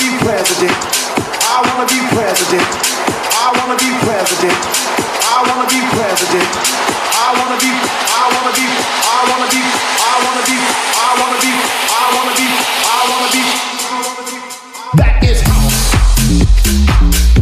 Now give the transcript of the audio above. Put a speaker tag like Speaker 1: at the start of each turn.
Speaker 1: be
Speaker 2: president. I wanna be president. I wanna be president. I wanna be president. I wanna be. I wanna be. I wanna be. I wanna be. I wanna be. I wanna be. I wanna be. That is house.